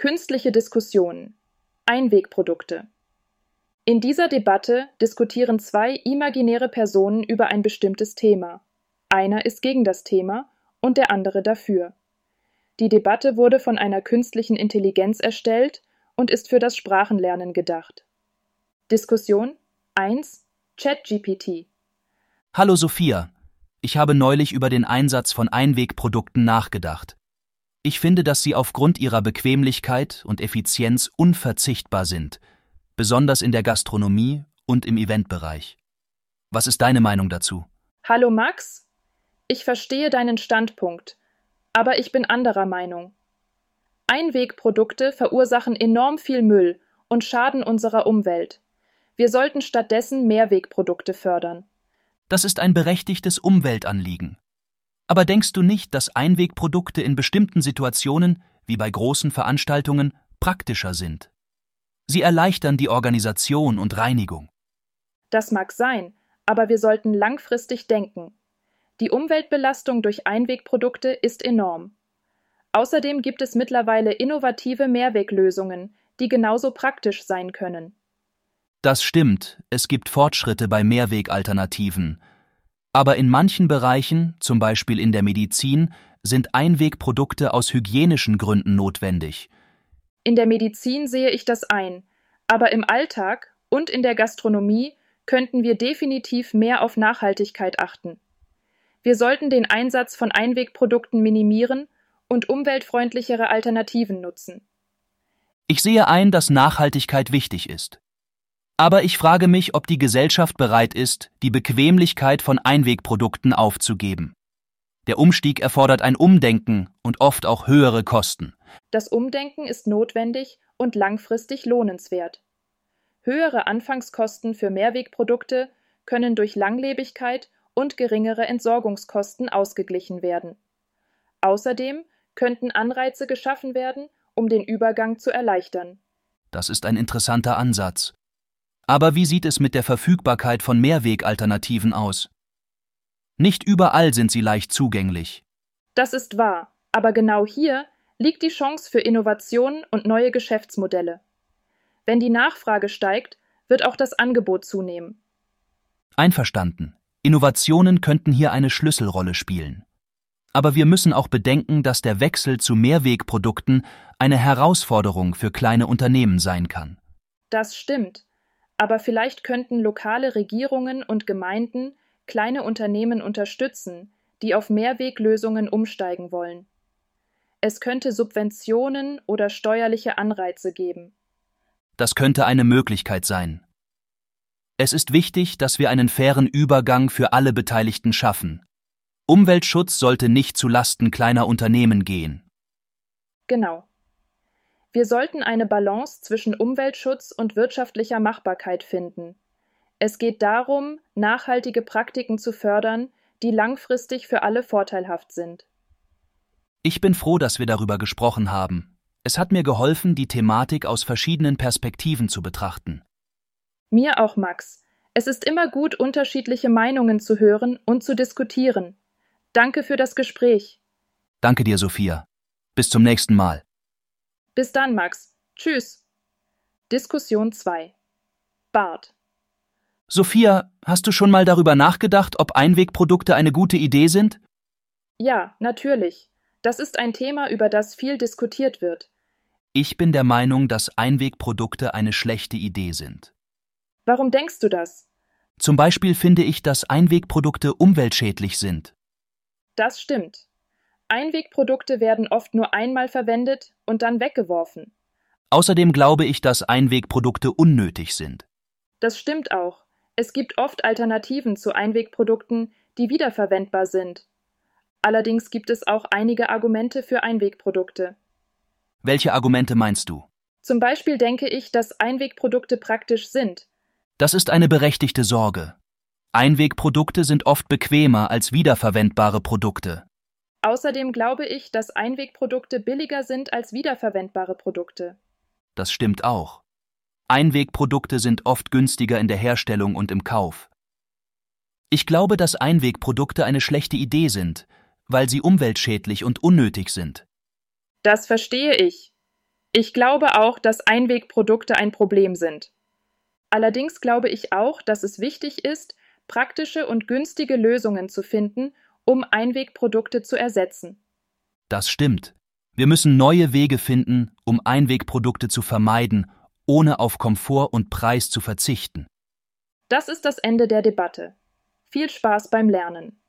Künstliche Diskussionen. Einwegprodukte. In dieser Debatte diskutieren zwei imaginäre Personen über ein bestimmtes Thema. Einer ist gegen das Thema und der andere dafür. Die Debatte wurde von einer künstlichen Intelligenz erstellt und ist für das Sprachenlernen gedacht. Diskussion 1 ChatGPT Hallo Sophia, ich habe neulich über den Einsatz von Einwegprodukten nachgedacht. Ich finde, dass sie aufgrund ihrer Bequemlichkeit und Effizienz unverzichtbar sind, besonders in der Gastronomie und im Eventbereich. Was ist deine Meinung dazu? Hallo Max, ich verstehe deinen Standpunkt, aber ich bin anderer Meinung. Einwegprodukte verursachen enorm viel Müll und schaden unserer Umwelt. Wir sollten stattdessen Mehrwegprodukte fördern. Das ist ein berechtigtes Umweltanliegen. Aber denkst du nicht, dass Einwegprodukte in bestimmten Situationen, wie bei großen Veranstaltungen, praktischer sind? Sie erleichtern die Organisation und Reinigung. Das mag sein, aber wir sollten langfristig denken. Die Umweltbelastung durch Einwegprodukte ist enorm. Außerdem gibt es mittlerweile innovative Mehrweglösungen, die genauso praktisch sein können. Das stimmt, es gibt Fortschritte bei Mehrwegalternativen, aber in manchen Bereichen, zum Beispiel in der Medizin, sind Einwegprodukte aus hygienischen Gründen notwendig. In der Medizin sehe ich das ein, aber im Alltag und in der Gastronomie könnten wir definitiv mehr auf Nachhaltigkeit achten. Wir sollten den Einsatz von Einwegprodukten minimieren und umweltfreundlichere Alternativen nutzen. Ich sehe ein, dass Nachhaltigkeit wichtig ist. Aber ich frage mich, ob die Gesellschaft bereit ist, die Bequemlichkeit von Einwegprodukten aufzugeben. Der Umstieg erfordert ein Umdenken und oft auch höhere Kosten. Das Umdenken ist notwendig und langfristig lohnenswert. Höhere Anfangskosten für Mehrwegprodukte können durch Langlebigkeit und geringere Entsorgungskosten ausgeglichen werden. Außerdem könnten Anreize geschaffen werden, um den Übergang zu erleichtern. Das ist ein interessanter Ansatz. Aber wie sieht es mit der Verfügbarkeit von Mehrwegalternativen aus? Nicht überall sind sie leicht zugänglich. Das ist wahr, aber genau hier liegt die Chance für Innovationen und neue Geschäftsmodelle. Wenn die Nachfrage steigt, wird auch das Angebot zunehmen. Einverstanden. Innovationen könnten hier eine Schlüsselrolle spielen. Aber wir müssen auch bedenken, dass der Wechsel zu Mehrwegprodukten eine Herausforderung für kleine Unternehmen sein kann. Das stimmt. Aber vielleicht könnten lokale Regierungen und Gemeinden kleine Unternehmen unterstützen, die auf Mehrweglösungen umsteigen wollen. Es könnte Subventionen oder steuerliche Anreize geben. Das könnte eine Möglichkeit sein. Es ist wichtig, dass wir einen fairen Übergang für alle Beteiligten schaffen. Umweltschutz sollte nicht zu Lasten kleiner Unternehmen gehen. Genau. Wir sollten eine Balance zwischen Umweltschutz und wirtschaftlicher Machbarkeit finden. Es geht darum, nachhaltige Praktiken zu fördern, die langfristig für alle vorteilhaft sind. Ich bin froh, dass wir darüber gesprochen haben. Es hat mir geholfen, die Thematik aus verschiedenen Perspektiven zu betrachten. Mir auch, Max. Es ist immer gut, unterschiedliche Meinungen zu hören und zu diskutieren. Danke für das Gespräch. Danke dir, Sophia. Bis zum nächsten Mal. Bis dann, Max. Tschüss. Diskussion 2. Bart. Sophia, hast du schon mal darüber nachgedacht, ob Einwegprodukte eine gute Idee sind? Ja, natürlich. Das ist ein Thema, über das viel diskutiert wird. Ich bin der Meinung, dass Einwegprodukte eine schlechte Idee sind. Warum denkst du das? Zum Beispiel finde ich, dass Einwegprodukte umweltschädlich sind. Das stimmt. Einwegprodukte werden oft nur einmal verwendet und dann weggeworfen. Außerdem glaube ich, dass Einwegprodukte unnötig sind. Das stimmt auch. Es gibt oft Alternativen zu Einwegprodukten, die wiederverwendbar sind. Allerdings gibt es auch einige Argumente für Einwegprodukte. Welche Argumente meinst du? Zum Beispiel denke ich, dass Einwegprodukte praktisch sind. Das ist eine berechtigte Sorge. Einwegprodukte sind oft bequemer als wiederverwendbare Produkte. Außerdem glaube ich, dass Einwegprodukte billiger sind als wiederverwendbare Produkte. Das stimmt auch. Einwegprodukte sind oft günstiger in der Herstellung und im Kauf. Ich glaube, dass Einwegprodukte eine schlechte Idee sind, weil sie umweltschädlich und unnötig sind. Das verstehe ich. Ich glaube auch, dass Einwegprodukte ein Problem sind. Allerdings glaube ich auch, dass es wichtig ist, praktische und günstige Lösungen zu finden, um Einwegprodukte zu ersetzen. Das stimmt. Wir müssen neue Wege finden, um Einwegprodukte zu vermeiden, ohne auf Komfort und Preis zu verzichten. Das ist das Ende der Debatte. Viel Spaß beim Lernen.